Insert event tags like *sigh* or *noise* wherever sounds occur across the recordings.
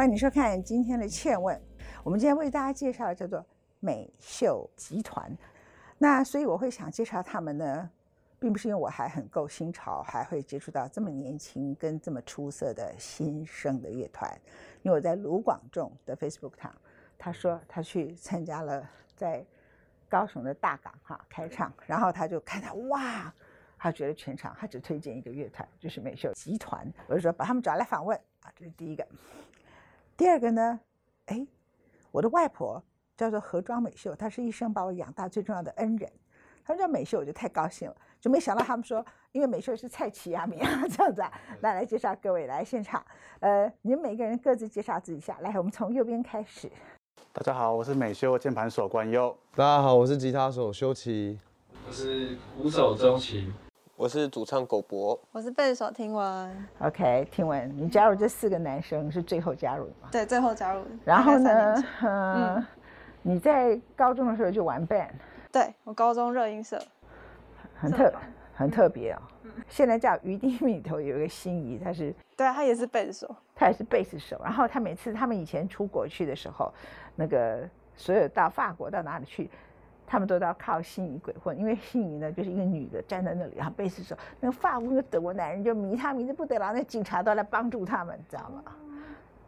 欢迎收看今天的《倩问》。我们今天为大家介绍的叫做美秀集团。那所以我会想介绍他们呢，并不是因为我还很够新潮，还会接触到这么年轻跟这么出色的新生的乐团。因为我在卢广仲的 Facebook 上，他说他去参加了在高雄的大港哈开唱，然后他就看到哇，他觉得全场他只推荐一个乐团，就是美秀集团。我就说把他们找来访问啊，这是第一个。第二个呢，哎，我的外婆叫做何庄美秀，她是一生把我养大最重要的恩人。他们叫美秀，我就太高兴了，就没想到他们说，因为美秀是蔡奇亚米啊，*laughs* 这样子啊。来来介绍各位来现场，呃，你们每个人各自介绍自己一下。来，我们从右边开始。大家好，我是美秀键盘手关优。大家好，我是吉他手修齐。我是鼓手周琦。我是主唱狗博，我是贝手听闻。OK，听闻。你加入这四个男生是最后加入的吗？对，最后加入。然后呢？嗯，你在高中的时候就玩 band，对我高中热音社，很特很特别哦。现在叫余丁里头有一个心仪，他是对他也是贝斯手。他也是贝斯手，然后他每次他们以前出国去的时候，那个所有到法国到哪里去，他们都要靠心仪鬼混，因为心仪呢就是一个女的站在那里，然后贝斯手那个法国那个德国男人就迷他迷得不得了，那警察都来帮助他们，你知道吗？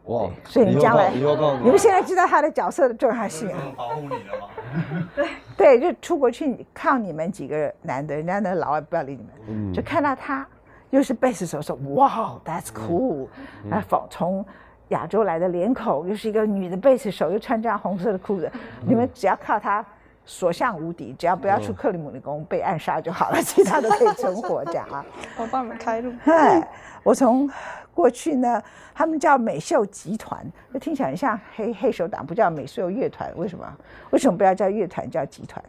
哇，所以你将来你们现在知道他的角色的重要性。啊。保护你的嘛。*laughs* 对，就出国去靠你们几个男的，人家那老外不要理你们，嗯。就看到他又是贝斯手，说哇，That's cool，然后从从亚洲来的脸孔，又是一个女的贝斯手，又穿这样红色的裤子，你们只要靠他所向无敌，只要不要出克里姆林宫被暗杀就好了，*laughs* 其他都可以存活这样啊。我帮你们开路。嗨，我从过去呢，他们叫美秀集团，就听起来很像黑黑手党，不叫美秀乐团，为什么？为什么不要叫乐团，叫集团？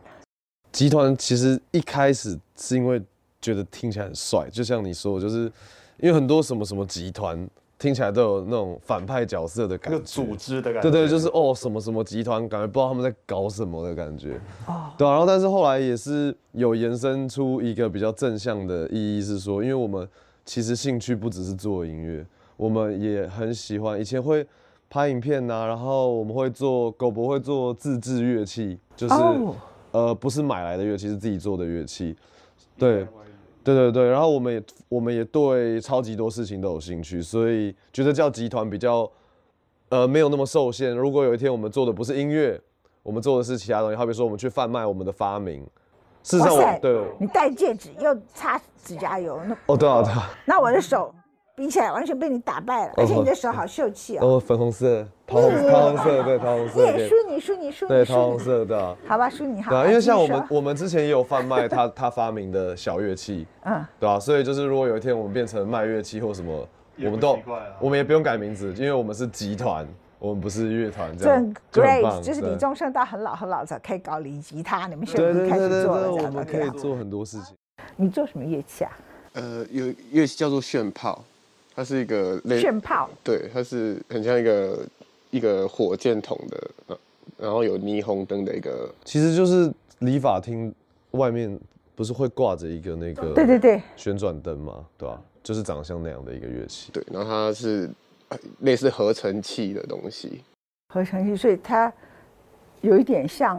集团其实一开始是因为觉得听起来很帅，就像你说，就是因为很多什么什么集团听起来都有那种反派角色的感觉，组织的感觉。对对，就是哦什么什么集团，感觉不知道他们在搞什么的感觉。哦，对啊、然后但是后来也是有延伸出一个比较正向的意义，是说，因为我们其实兴趣不只是做音乐，我们也很喜欢，以前会拍影片呐、然后我们会做狗博会做自制乐器，就是、哦呃不是买来的乐器，是自己做的乐器，对。对对对，然后我们也我们也对超级多事情都有兴趣，所以觉得叫集团比较呃没有那么受限。如果有一天我们做的不是音乐，我们做的是其他东西，好比说我们去贩卖我们的发明。事实上我，对，你戴戒指又擦指甲油，那哦对啊对啊，那我的手比起来完全被你打败了，而且你的手好秀气哦。哦粉红色、桃红桃红色，对桃红色，对也输你输你输对你输你，桃红色，对啊。好吧，输你好。对啊，因为像我们我们之前也有贩卖他他发明的小乐器，*laughs* 嗯，对啊，所以就是如果有一天我们变成卖乐器或什么，我们都我们也不用改名字，因为我们是集团，我们不是乐团，这样就很 great，棒就是李宗盛到很老很老才可以搞李吉他，你们现对在开始做了，这我样们可以做很多事情。你做什么乐器啊？呃，有乐器叫做炫炮，它是一个类，炫炮。对，它是很像一个一个火箭筒的，呃然后有霓虹灯的一个，其实就是理发厅外面不是会挂着一个那个对对对，旋转灯嘛，对吧、就是长得像那样的一个乐器。对，然后它是呃类似合成器的东西，合成器，所以它有一点像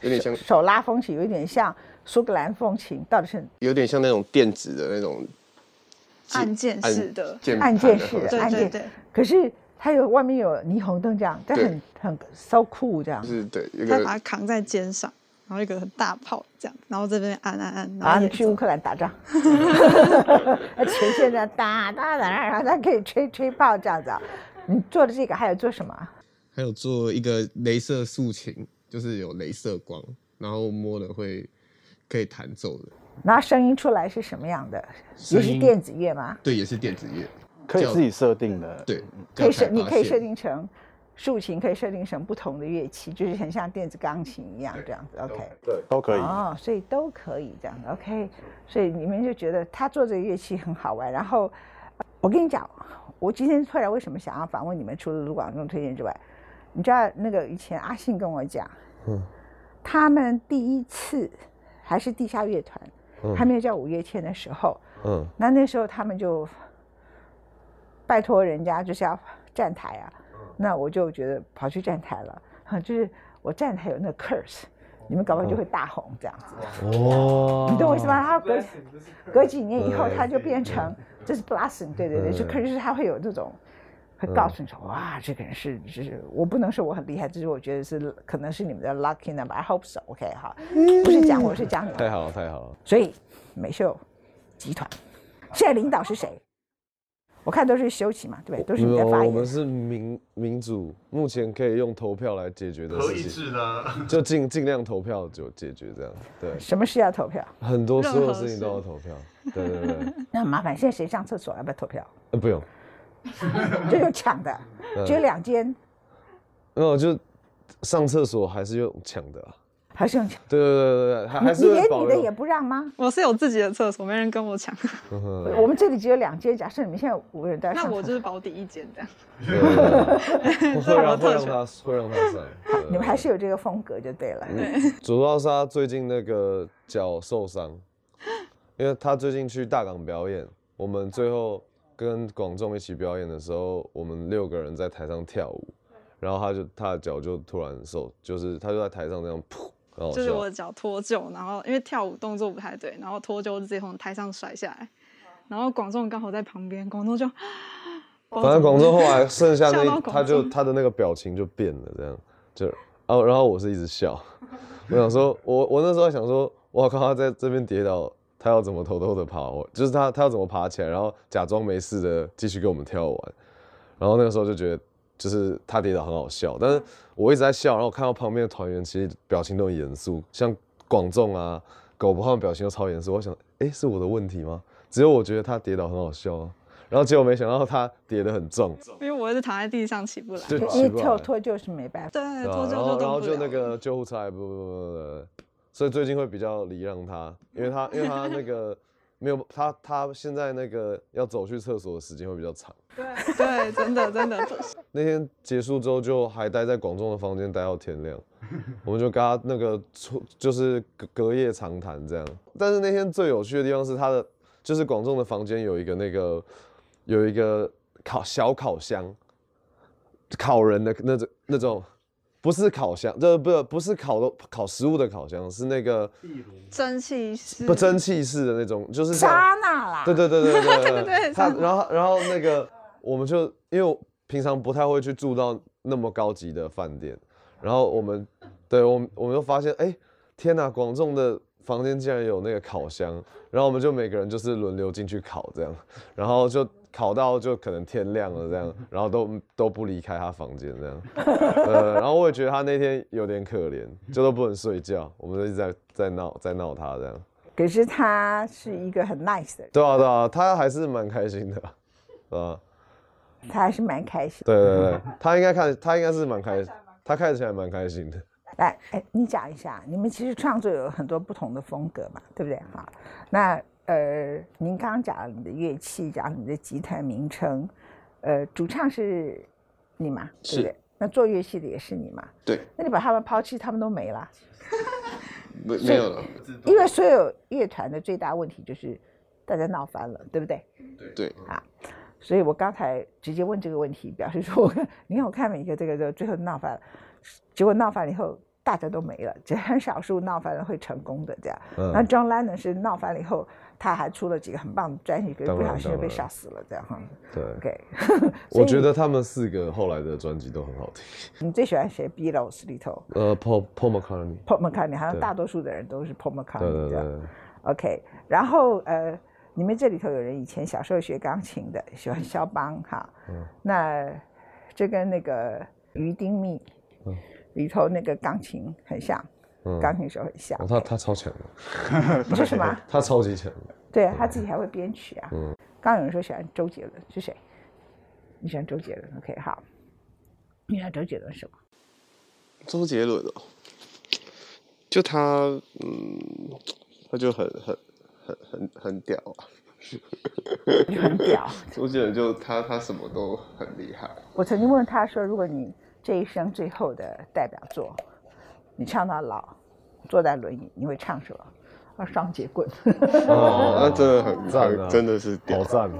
有点像手拉风琴，有一点像苏格兰风琴，到底是有点像那种电子的那种键按键式的键按键式的，对按键，可是它有外面有霓虹灯这样，但很很 so cool 这样就。是对一他把它扛在肩上，然后一个很大炮这样，然后这边按按按，然啊，你去乌克兰打仗，前线这样打打打，然后它可以吹吹炮这样子啊。你做的这个还有做什么啊？还有做一个镭射竖琴，就是有镭射光，然后摸了会可以弹奏的，然后声音出来是什么样的？也是电子乐吗？对，也是电子乐，可以自己设定的。对，可以设，你可以设定成竖琴，可以设定成不同的乐器，就是很像电子钢琴一样这样子。OK，对，都可以。哦，所以都可以这样子。OK，所以你们就觉得他做这个乐器很好玩。然后呃我跟你讲，我今天突然为什么想要访问你们？除了卢广仲推荐之外，你知道那个以前阿信跟我讲，嗯他们第一次还是地下乐团，嗯。还没有叫五月天的时候，嗯。那那时候他们就拜托人家就是要站台啊，那我就觉得跑去站台了，哈，*laughs* 就是我站台有那个 curse，你们搞不好就会大红这样子，哦，你懂我意思吗？他隔隔几年以后，对它就变成这是 blessing，对对对，就对可是他会有这种。会告诉你说，哇，这个人是，是我不能说我很厉害，只是我觉得是可能是你们的 lucky number。I hope so。OK，哈，不是讲我是讲你们。太好了，太好了。所以美秀集团现在领导是谁？我看都是休息嘛，对不对？都是你没有，在发言。我们是民民主，目前可以用投票来解决的事情，制的，就尽尽量投票就解决这样。对，什么事要投票？很多所有事情都要投票。对对对，*laughs* 那很麻烦，现在谁上厕所要不要投票？呃，不用，*laughs* 就有抢的，嗯只有两间，没有就上厕所还是用抢的啊。还是用抢？对对对对对，还还你是会保留连你的也。不让吗？我是有自己的厕所，没人跟我抢。我们这里只有两间，假设你们现在五个人都在那我就是保底一间这样。对对对 *laughs* 会让会。让他会让他上。*laughs* 你们还是有这个风格就对了。主要是他最近那个脚受伤，因为他最近去大港表演，我们最后跟广仲一起表演的时候，我们六个人在台上跳舞，然后他就他的脚就突然受，就是他就在台上这样噗，然后就是我的脚脱臼，然后因为跳舞动作不太对，然后脱臼直接从台上甩下来，然后广仲刚好在旁边，广仲就，*laughs* 反正广仲后来剩下那，*laughs* 他就他的那个表情就变了，这样就，然后然后我是一直笑，*laughs* 我想说，我我那时候还想说，我靠，他在这边跌倒，他要怎么偷偷的爬？我就是他他要怎么爬起来，然后假装没事的继续跟我们跳完，然后那个时候就觉得，就是他跌倒很好笑，但是我一直在笑，然后我看到旁边的团员其实表情都很严肃，像广众啊、狗不他们表情都超严肃，我想，哎，是我的问题吗？只有我觉得他跌倒很好笑啊。然后结果没想到他跌得很重，*laughs* 因为我是躺在地上起不来。就因为起不来脱脱臼是没办法。对，脱臼然后然后就动不了。就那个救护车还不不不不不，所以最近会比较礼让他，因为他 *laughs* 因为他那个没有他他现在那个要走去厕所的时间会比较长。*laughs* 对对，真的真的，那天结束之后就还待在广众的房间待到天亮，*laughs* 我们就跟他那个出就是隔隔夜长谈这样。但是那天最有趣的地方是他的就是广众的房间有一个那个有一个烤小烤箱，烤人的那种那种。不是烤箱，这不不是烤的烤食物的烤箱，是那个蒸汽式，不蒸汽式的那种，就是沙那啦。对对对对对对。他然后然后那个我们就因为平常不太会去住到那么高级的饭店，然后我们对我们我们就发现，哎，天哪，广众的房间竟然有那个烤箱，然后我们就每个人就是轮流进去烤这样，然后就烤到就可能天亮了这样，*laughs* 然后都都不离开他房间这样，*laughs* 呃，然后我也觉得他那天有点可怜，就都不能睡觉，*laughs* 我们就一直在在闹在闹他这样。可是他是一个很 nice 的人，对啊，对啊，他还是蛮开心的，啊，他还是蛮开心。对对对，他应该看，他应该是蛮开心，他看起来蛮开心的。来，哎，你讲一下，你们其实创作有很多不同的风格嘛，对不对？好，那呃，您刚刚讲了你的乐器，讲了你的集团名称，呃，主唱是你嘛，对不是对？那做乐器的也是你嘛？对，那你把他们抛弃，他们都没了。*laughs* 没没有了，因为所有乐团的最大问题就是大家闹翻了，对不对？对，啊所以我刚才直接问这个问题，表示说，你看我看每一个这个就最后闹翻了，结果闹翻了以后大家都没了，只很少数闹翻了会成功的这样。嗯那 John Lennon 是闹翻了以后，他还出了几个很棒的专辑，可是不小心就被杀死了这样哈。对，OK，*laughs* 我觉得他们四个后来的专辑都很好听。你最喜欢谁？Beatles 里头呃，Paul Paul McCartney，Paul McCartney，好像大多数的人都是 Paul McCartney 这样。，OK，然后呃，你们这里头有人以前小时候学钢琴的，喜欢肖邦哈，嗯那这跟那个于丁密嗯里头那个钢琴很像，嗯钢琴手很像哦，。他他超强的，*laughs* 你说什么？他超级强的。*laughs* 对啊，他自己还会编曲啊。嗯刚刚有人说喜欢周杰伦，是谁？你喜欢周杰伦？OK，好。你喜欢周杰伦什么？周杰伦哦，就他，嗯，他就很很很很很屌啊。就很屌。*laughs* 周杰伦就他他什么都很厉害，我曾经问他说，如果你这一生最后的代表作，你唱到老，坐在轮椅，你会唱什么？啊，双节棍。哦，*laughs* 那真的很赞啊真的是屌好。赞！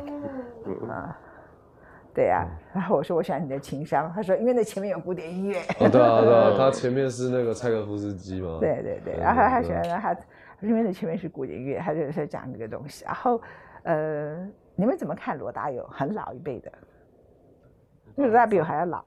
对呀、然后我说我喜欢你的情商，他说因为那前面有古典音乐。哦，对啊，对啊，*laughs* 他前面是那个柴可夫斯基嘛。对对对，然后他对喜欢他，因为那前面是古典音乐，他就在讲这个东西。然后，呃，你们怎么看罗大佑？很老一辈的，因为罗大佑比我还要老。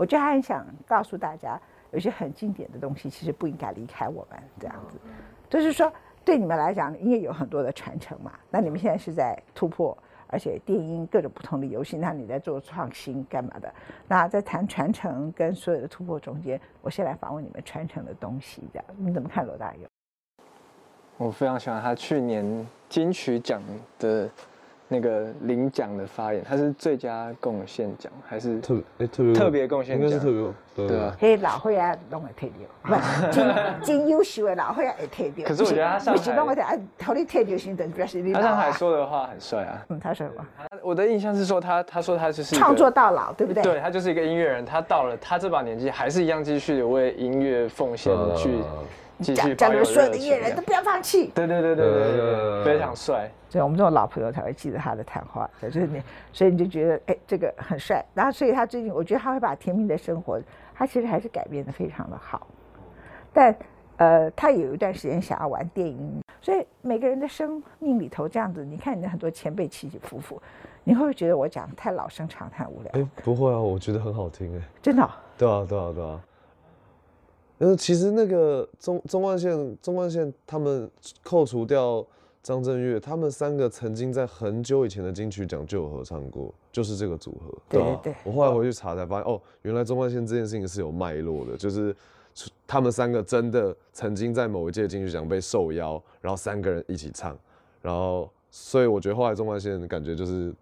我觉得他很想告诉大家，有些很经典的东西其实不应该离开我们，这样子。就是说，对你们来讲，音乐有很多的传承嘛。那你们现在是在突破，而且电音各种不同的游戏，那你在做创新干嘛的？那在谈传承跟所有的突破中间，我先来访问你们传承的东西，这样你怎么看罗大佑？我非常喜欢他去年金曲奖的那个领奖的发言，他是最佳贡献奖还是特别哎特别特别贡献奖应该是特别对对啊迄老会啊拢会摕到，不真 *laughs* 真优秀的老会啊会摕到。可是我觉得他上不是台拢会摕，啊，头你摕到时等表示你老他上台啊。说的话很帅啊。嗯，他说什么？我的印象是说他他说他就是创作到老，对不对？对他就是一个音乐人，他到了他这把年纪还是一样继续为音乐奉献呃去讲的所有的音乐热情这样。人都不要放弃。对对对对对对非常帅。所以我们这种老朋友才会记得他的谈话，就是你，所以你就觉得哎，这个很帅。然后，所以他最近，我觉得他会把《甜蜜的生活》，他其实还是改变的非常的好。但呃，他有一段时间想要玩电影，所以每个人的生命里头这样子，你看你的很多前辈起起伏伏，你会不会觉得我讲得太老生常谈无聊？哎不会啊，我觉得很好听哎。真的哦、对啊，对啊，对啊。呃，其实那个中中冠线中冠线他们扣除掉张震岳，他们三个曾经在很久以前的金曲奖就有合唱过，就是这个组合。对啊对对我后来回去查才发现，哦，原来中冠线这件事情是有脉络的，就是他们三个真的曾经在某一届金曲奖被受邀，然后三个人一起唱，然后所以我觉得后来中万县感觉就是。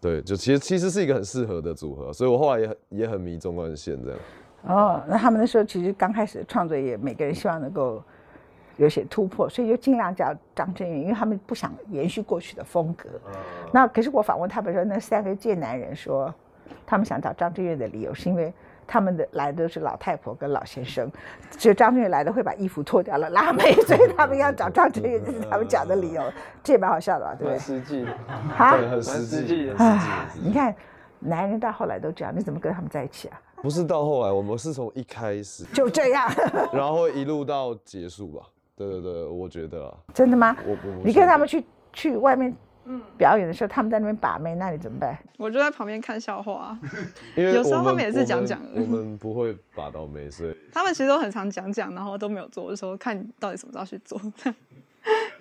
对，就其实其实是一个很适合的组合，所以我后来也很也很迷中冠线这样。哦，那他们那时候其实刚开始创作也每个人希望能够有些突破，所以就尽量找张震岳，因为他们不想延续过去的风格。那可是我访问他们说，那三个贱男人说，他们想找张震岳的理由是因为他们的来的都是老太婆跟老先生，只有张震岳来的会把衣服脱掉了拉美，所以他们要找张震岳，这是他们讲的理由，这也蛮好笑的吧？对不蛮对？实际，啊对，很实际。*laughs* 你看，男人到后来都这样，你怎么跟他们在一起啊？不是到后来，我们是从一开始，就这样，*laughs* 然后一路到结束吧。对对对，我觉得啊，真的吗？我我你跟他们去去外面表演的时候，他们在那边把妹，那你怎么办？我就在旁边看笑话啊。因为 *laughs* 有时候他们也是讲讲我们我们不会把到妹，所以 *laughs* 他们其实都很常讲讲，然后都没有做，我就说看你到底什么时候去做。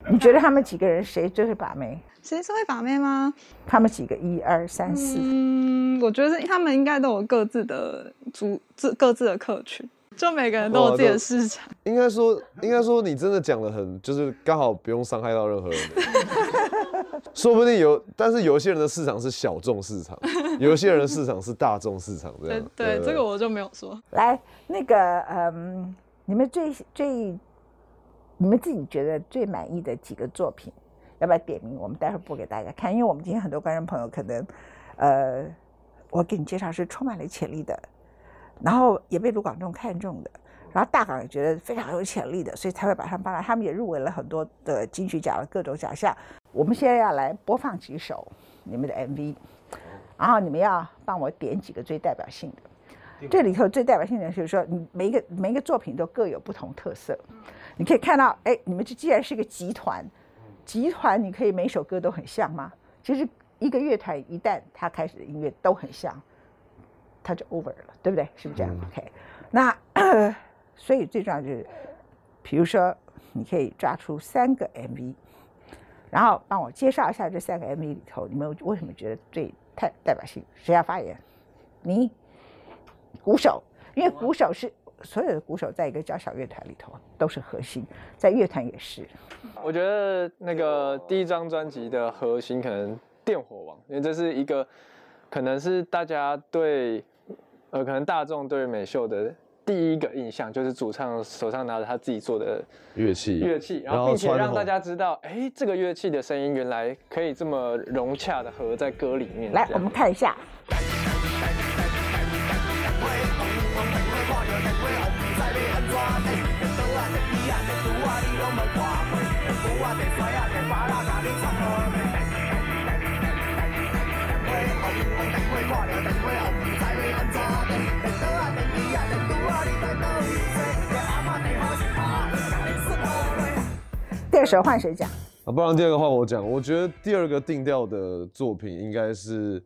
你觉得他们几个人谁最会把妹？谁是会把妹吗？他们几个一二三四，嗯，我觉得他们应该都有各自的主自各自的客群，就每个人都有自己的市场。应该说应该说你真的讲的很，就是刚好不用伤害到任何人。*laughs* 说不定有，但是有一些人的市场是小众市场，有一些人的市场是大众市场，这样。对对，这个我就没有说。来那个嗯，你们最最你们自己觉得最满意的几个作品，要不要点名？我们待会儿播给大家看，因为我们今天很多观众朋友可能，呃，我给你介绍是充满了潜力的，然后也被卢广仲看中的。然后大港也觉得非常有潜力的，所以才会把他们搬来。他们也入围了很多的金曲奖的各种奖项。我们现在要来播放几首你们的 MV，然后你们要帮我点几个最代表性的。这里头最代表性的就是说，每一个每一个作品都各有不同特色。你可以看到，哎，你们这既然是个集团，集团你可以每首歌都很像吗？其实一个乐团一旦它开始的音乐都很像，它就 over 了，对不对？是不是这样、o k 那 *coughs* 所以最重要就是，比如说你可以抓出三个 MV，然后帮我介绍一下这三个 MV 里头，你们为什么觉得最太代表性？谁要发言？你，鼓手，因为鼓手是所有的鼓手在一个交响乐团里头都是核心，在乐团也是。我觉得那个第一张专辑的核心可能电火王，因为这是一个可能是大家对呃可能大众对美秀的第一个印象，就是主唱手上拿着他自己做的乐器乐器，然后并且让大家知道，哎，这个乐器的声音原来可以这么融洽的合在歌里面。来，我们看一下。第二首换谁讲？啊，不然第二个换我讲。我觉得第二个定调的作品应该是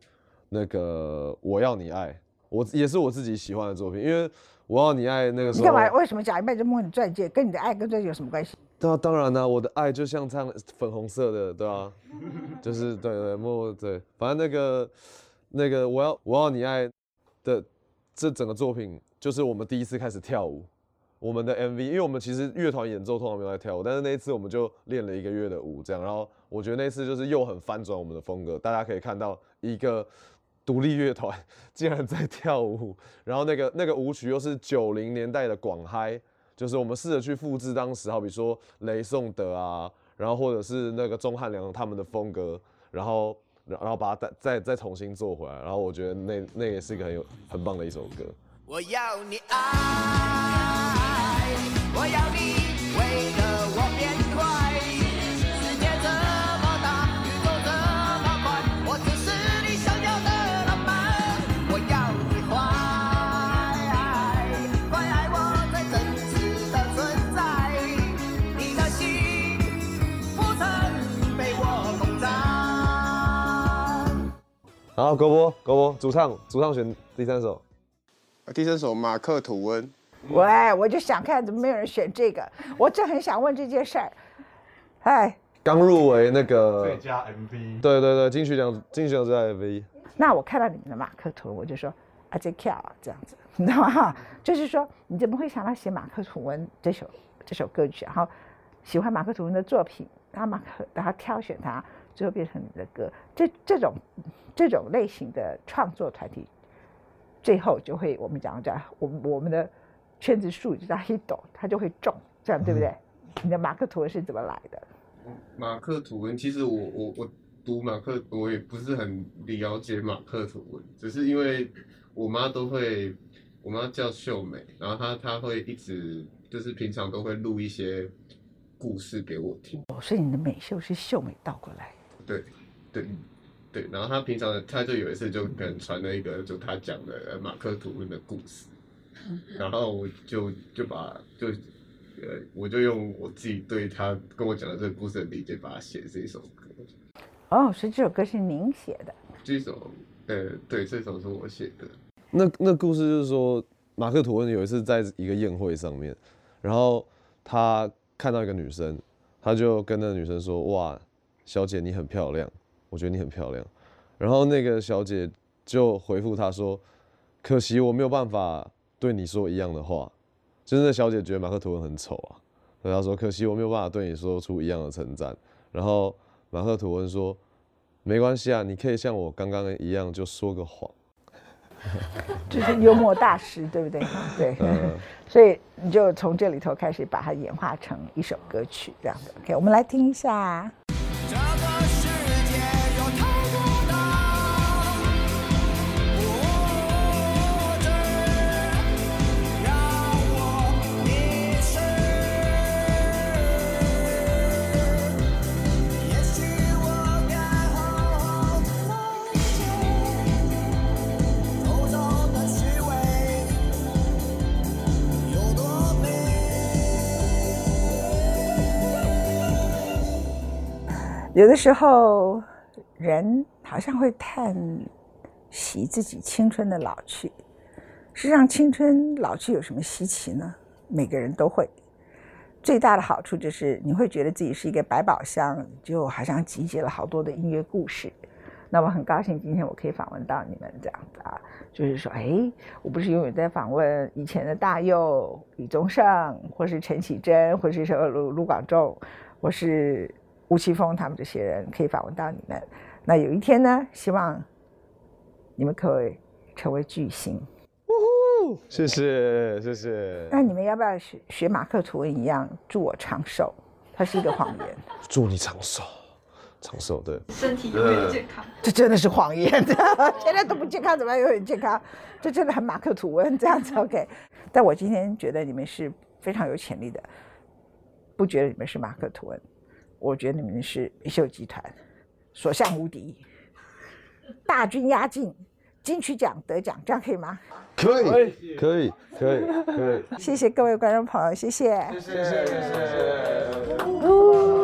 那个《我要你爱》，我也是我自己喜欢的作品。因为《我要你爱》那个候，你干嘛？为什么讲一半就摸你钻戒？跟你的爱跟钻戒有什么关系？那当然啦、我的爱就像这样粉红色的，对吧、就是对对摸对，反正那个那个我要我要你爱的这整个作品，就是我们第一次开始跳舞，我们的 MV，因为我们其实乐团演奏通常没有在跳舞，但是那一次我们就练了一个月的舞，这样，然后我觉得那次就是又很翻转我们的风格，大家可以看到一个独立乐团 *laughs* 竟然在跳舞，然后那个那个舞曲又是九零年代的广嗨。就是我们试着去复制当时，好比说雷颂德啊，然后或者是那个钟汉良他们的风格，然后然后把它再再再重新做回来，然后我觉得那那也是一个很有很棒的一首歌。我要你爱，我要你为了我变然后狗波狗波主唱主唱选第三首，啊第三首马克吐温，喂，我就想看怎么没有人选这个，我就很想问这件事儿。哎，刚入围那个最佳 MV，对对对金曲奖金曲奖最佳 MV，那我看到你们的马克吐温，我就说啊，这跳啊，这样子，*laughs* 你知道吗？哈，就是说你怎么会想到写马克吐温这首这首歌曲，然后喜欢马克吐温的作品，然后马克，然后挑选它，最后变成你的歌，这这种这种类型的创作团体，最后就会我们讲讲我们我们的圈子术语就叫 hit，它就会中，这样对不对？你的马克吐温是怎么来的？马克吐温，其实我我我读马克，我也不是很了解马克吐温，只是因为我妈都会，我妈叫秀美，然后她她会一直就是平常都会录一些故事给我听，哦，所以你的美秀是秀美倒过来。对对对，然后他平常他就有一次就可能传了一个就他讲的呃马克吐温的故事，*laughs* 然后我就就把就呃我就用我自己对他跟我讲的这个故事的理解，把它写这一首歌。哦，所以这首歌是您写的。这首，呃，对，这首是我写的。那那故事就是说，马克吐温有一次在一个宴会上面，然后他看到一个女生，他就跟那个女生说：“哇，小姐你很漂亮，我觉得你很漂亮。”然后那个小姐就回复他说：“可惜我没有办法对你说一样的话。”就是那小姐觉得马克吐温很丑啊，所以她说：“可惜我没有办法对你说出一样的称赞。”然后马克吐温说：“没关系啊，你可以像我刚刚一样就说个谎。*laughs* ”就是幽默大师，对不对？对，*laughs* 所以你就从这里头开始把它演化成一首歌曲，这样的。OK，我们来听一下。这有的时候，人好像会叹息自己青春的老去。实际上，青春老去有什么稀奇呢？每个人都会。最大的好处就是你会觉得自己是一个百宝箱，就好像集结了好多的音乐故事。那我很高兴今天我可以访问到你们这样子啊，就是说，哎，我不是永远在访问以前的大佑、李宗盛，或是陈绮贞，或是说卢卢广仲，或是吴奇峰他们这些人，可以访问到你们。那有一天呢，希望你们可以成为巨星。谢谢谢谢。那你们要不要学学马克吐温一样，祝我长寿？它是一个谎言，*laughs* 祝你长寿，长寿对。身体永远健康。这真的是谎言。*laughs* 现在都不健康，怎么样永远健康？这真的很马克吐温这样子。*laughs* OK，但我今天觉得你们是非常有潜力的，不觉得你们是马克吐温，我觉得你们是美秀集团，所向无敌，大军压境，金曲奖得奖，这样可以吗？可以可以可以可以。谢谢各位观众朋友，谢谢。谢谢谢谢。呜